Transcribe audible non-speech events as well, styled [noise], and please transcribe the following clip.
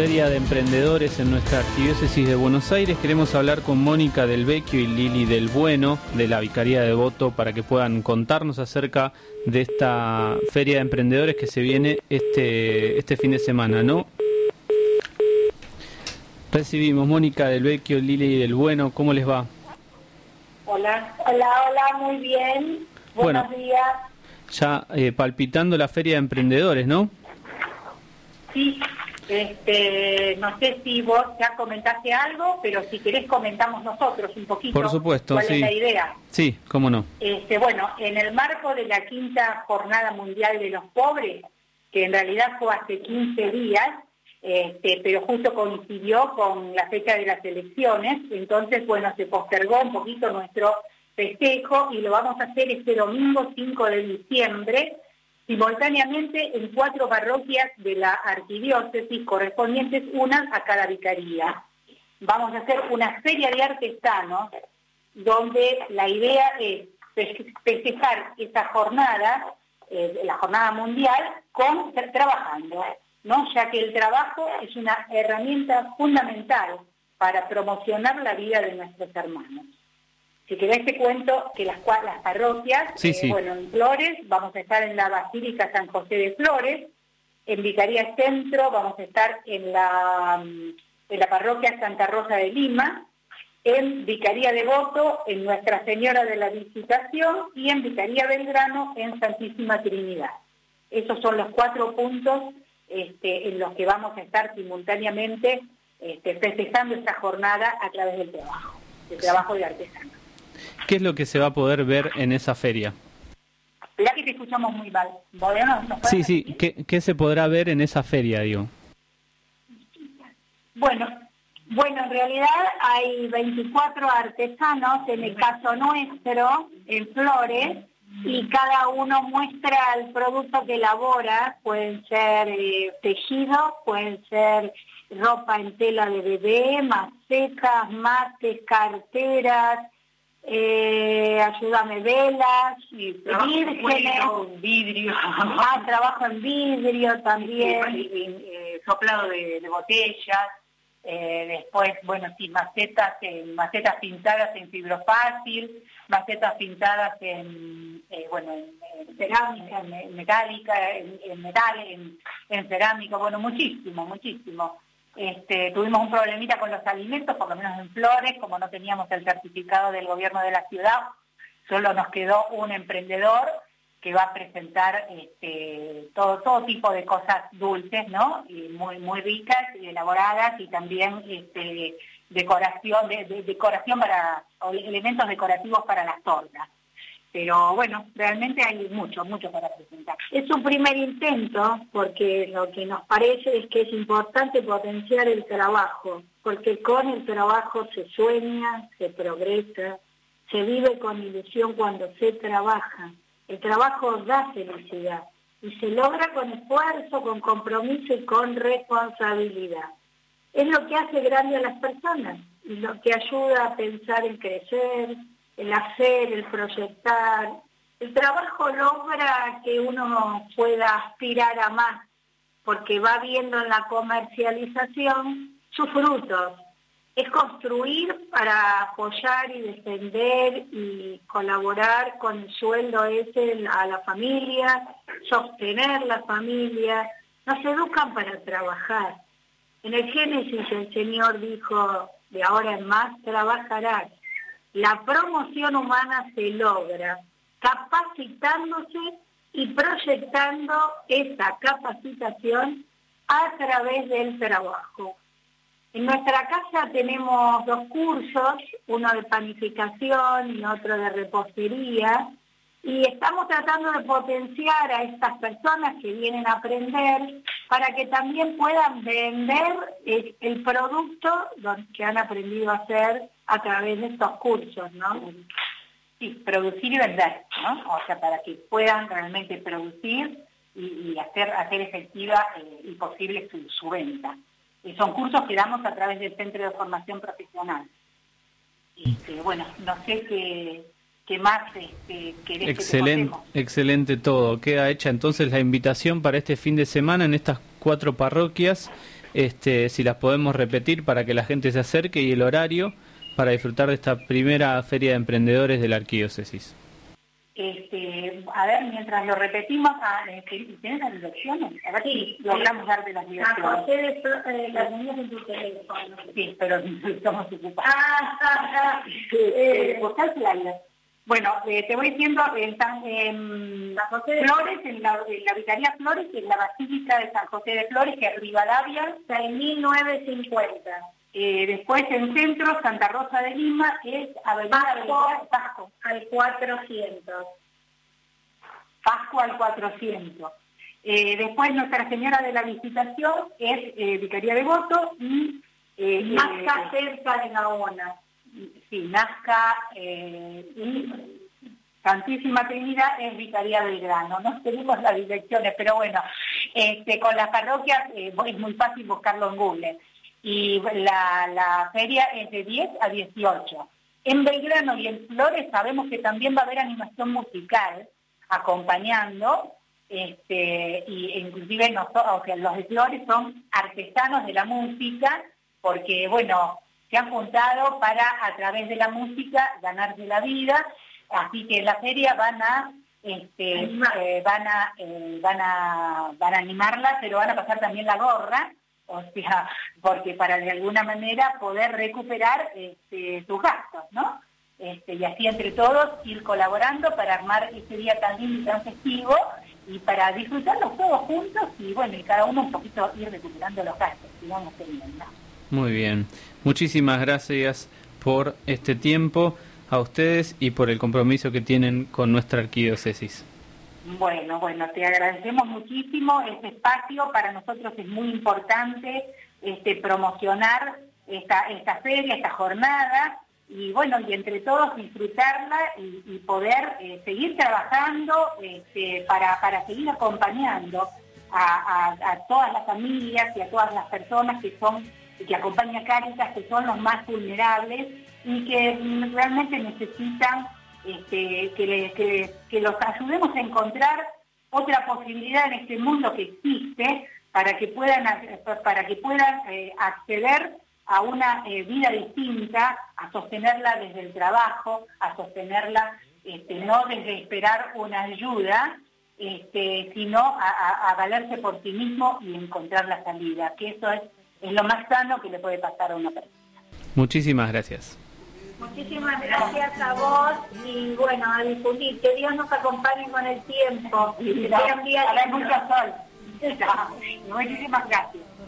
Feria de Emprendedores en nuestra Arquidiócesis de Buenos Aires. Queremos hablar con Mónica del Vecchio y Lili del Bueno de la Vicaría de Voto para que puedan contarnos acerca de esta Feria de Emprendedores que se viene este, este fin de semana, ¿no? Recibimos Mónica del Vecchio, Lili del Bueno, ¿cómo les va? Hola, hola, hola, muy bien. Buenos días. Ya eh, palpitando la Feria de Emprendedores, ¿no? Sí, este, no sé si vos ya comentaste algo, pero si querés comentamos nosotros un poquito. Por supuesto, cuál sí. es la idea. Sí, cómo no. Este, bueno, en el marco de la quinta Jornada Mundial de los Pobres, que en realidad fue hace 15 días, este, pero justo coincidió con la fecha de las elecciones, entonces, bueno, se postergó un poquito nuestro festejo y lo vamos a hacer este domingo 5 de diciembre, simultáneamente en cuatro parroquias de la arquidiócesis correspondientes, una a cada vicaría. Vamos a hacer una feria de artesanos donde la idea es festejar esta jornada, eh, la jornada mundial, con trabajando, ¿no? ya que el trabajo es una herramienta fundamental para promocionar la vida de nuestros hermanos. Si querés te cuento que las, las parroquias, sí, sí. Eh, bueno, en Flores vamos a estar en la Basílica San José de Flores, en Vicaría Centro vamos a estar en la, en la parroquia Santa Rosa de Lima, en Vicaría de Voto, en Nuestra Señora de la Visitación y en Vicaría Belgrano, en Santísima Trinidad. Esos son los cuatro puntos este, en los que vamos a estar simultáneamente este, festejando esta jornada a través del trabajo, del trabajo de artesanos. ¿Qué es lo que se va a poder ver en esa feria? Mirá que te escuchamos muy mal. ¿No, sí, sí. ¿Qué, ¿Qué, se podrá ver en esa feria, digo? Bueno, bueno, en realidad hay 24 artesanos, en el caso nuestro, en Flores, y cada uno muestra el producto que elabora, pueden ser eh, tejidos, pueden ser ropa en tela de bebé, macetas, mates, carteras, eh, ayúdame velas, sí, vírgenes, vidrio, ah, trabajo en vidrio también, y, y, eh, soplado de, de botellas, eh, después, bueno, sí, macetas, en, macetas pintadas en fibrofácil, macetas pintadas en, bueno, en, cerámica, en, en metálica, en, en metal, en, en cerámica, bueno, muchísimo, muchísimo. Este, tuvimos un problemita con los alimentos, por lo menos en Flores, como no teníamos el certificado del gobierno de la ciudad, solo nos quedó un emprendedor que va a presentar este, todo, tipo de cosas dulces, ¿no? Muy, muy ricas y elaboradas y también este, decoración, de, de, decoración para, elementos decorativos para las tortas. Pero bueno, realmente hay mucho, mucho para presentar. Es un primer intento porque lo que nos parece es que es importante potenciar el trabajo, porque con el trabajo se sueña, se progresa, se vive con ilusión cuando se trabaja. El trabajo da felicidad y se logra con esfuerzo, con compromiso y con responsabilidad. Es lo que hace grande a las personas y lo que ayuda a pensar en crecer, el hacer, el proyectar. El trabajo logra que uno pueda aspirar a más, porque va viendo en la comercialización sus frutos. Es construir para apoyar y defender y colaborar con el sueldo ese a la familia, sostener la familia. Nos educan para trabajar. En el Génesis el Señor dijo, de ahora en más trabajarás la promoción humana se logra capacitándose y proyectando esa capacitación a través del trabajo. En nuestra casa tenemos dos cursos, uno de panificación y otro de repostería, y estamos tratando de potenciar a estas personas que vienen a aprender para que también puedan vender el, el producto que han aprendido a hacer a través de estos cursos, ¿no? Sí, producir y vender, ¿no? O sea, para que puedan realmente producir y, y hacer, hacer efectiva eh, y posible su, su venta. Y son cursos que damos a través del Centro de Formación Profesional. Y que, bueno, no sé qué, qué más este, querés excelente, que te Excelente todo. Queda hecha entonces la invitación para este fin de semana en estas cuatro parroquias este, si las podemos repetir para que la gente se acerque y el horario para disfrutar de esta primera feria de emprendedores de la arquidiócesis. Este, a ver, mientras lo repetimos, ah, eh, ¿tienes las direcciones? A ver si logramos darte las direcciones. José de eh, las niñas en tu teléfono. Sí, pero [laughs] estamos ocupados. Ah, ah, ah. Eh, bueno, eh, te voy diciendo, en San José de Flores, en la, en la Vicaría Flores, en la Basílica de San José de Flores, que es Rivadavia. 6950. Eh, después en centro, Santa Rosa de Lima, es Avenida Pasco, al 400. Pasco al 400. Eh, después Nuestra Señora de la Visitación es eh, Vicaría de Voto y... Nazca cerca de Gaona. Sí, Nazca y Santísima Trinidad es Vicaría del Grano. No tenemos las direcciones, pero bueno, este, con las parroquias es muy fácil buscarlo en Google y la, feria es de 10 a 18. En Belgrano y en Flores sabemos que también va a haber animación musical acompañando, este, y inclusive nosotros, los de Flores son artesanos de la música, porque bueno, se han juntado para a través de la música ganarse la vida, así que en la feria van a este, eh, van a eh, van a van a animarla, pero van a pasar también la gorra o sea, porque para de alguna manera poder recuperar este, tus gastos, ¿no? Este, y así entre todos ir colaborando para armar ese día tan lindo y tan festivo y para disfrutarlos todos juntos y bueno, y cada uno un poquito ir recuperando los gastos que vamos teniendo. Muy bien, muchísimas gracias por este tiempo a ustedes y por el compromiso que tienen con nuestra arquidiócesis. Bueno, bueno, te agradecemos muchísimo. Este espacio para nosotros es muy importante este, promocionar esta, esta feria, esta jornada, y bueno, y entre todos disfrutarla y, poder eh, seguir trabajando este, para, para seguir acompañando a, todas las familias y a todas las personas que son que acompañan a Cáritas, que son los más vulnerables y que realmente necesitan este, que, los ayudemos a encontrar otra posibilidad en este mundo que existe para que puedan, para que puedan eh, acceder a una eh, vida distinta, a sostenerla desde el trabajo, a sostenerla este, no desde esperar una ayuda, este, sino a, valerse por sí mismo y encontrar la salida, que eso es, es lo más sano que le puede pasar a una persona. Muchísimas gracias. Muchísimas gracias a vos y bueno, a difundir. Que Dios nos acompañe con el tiempo. Y que de mucho sol. Muchísimas gracias.